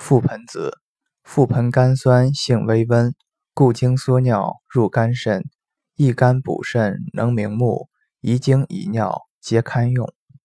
覆盆子覆盆甘酸性微温故经缩尿入肝肾益肝补肾能明目宜精宜尿皆堪用。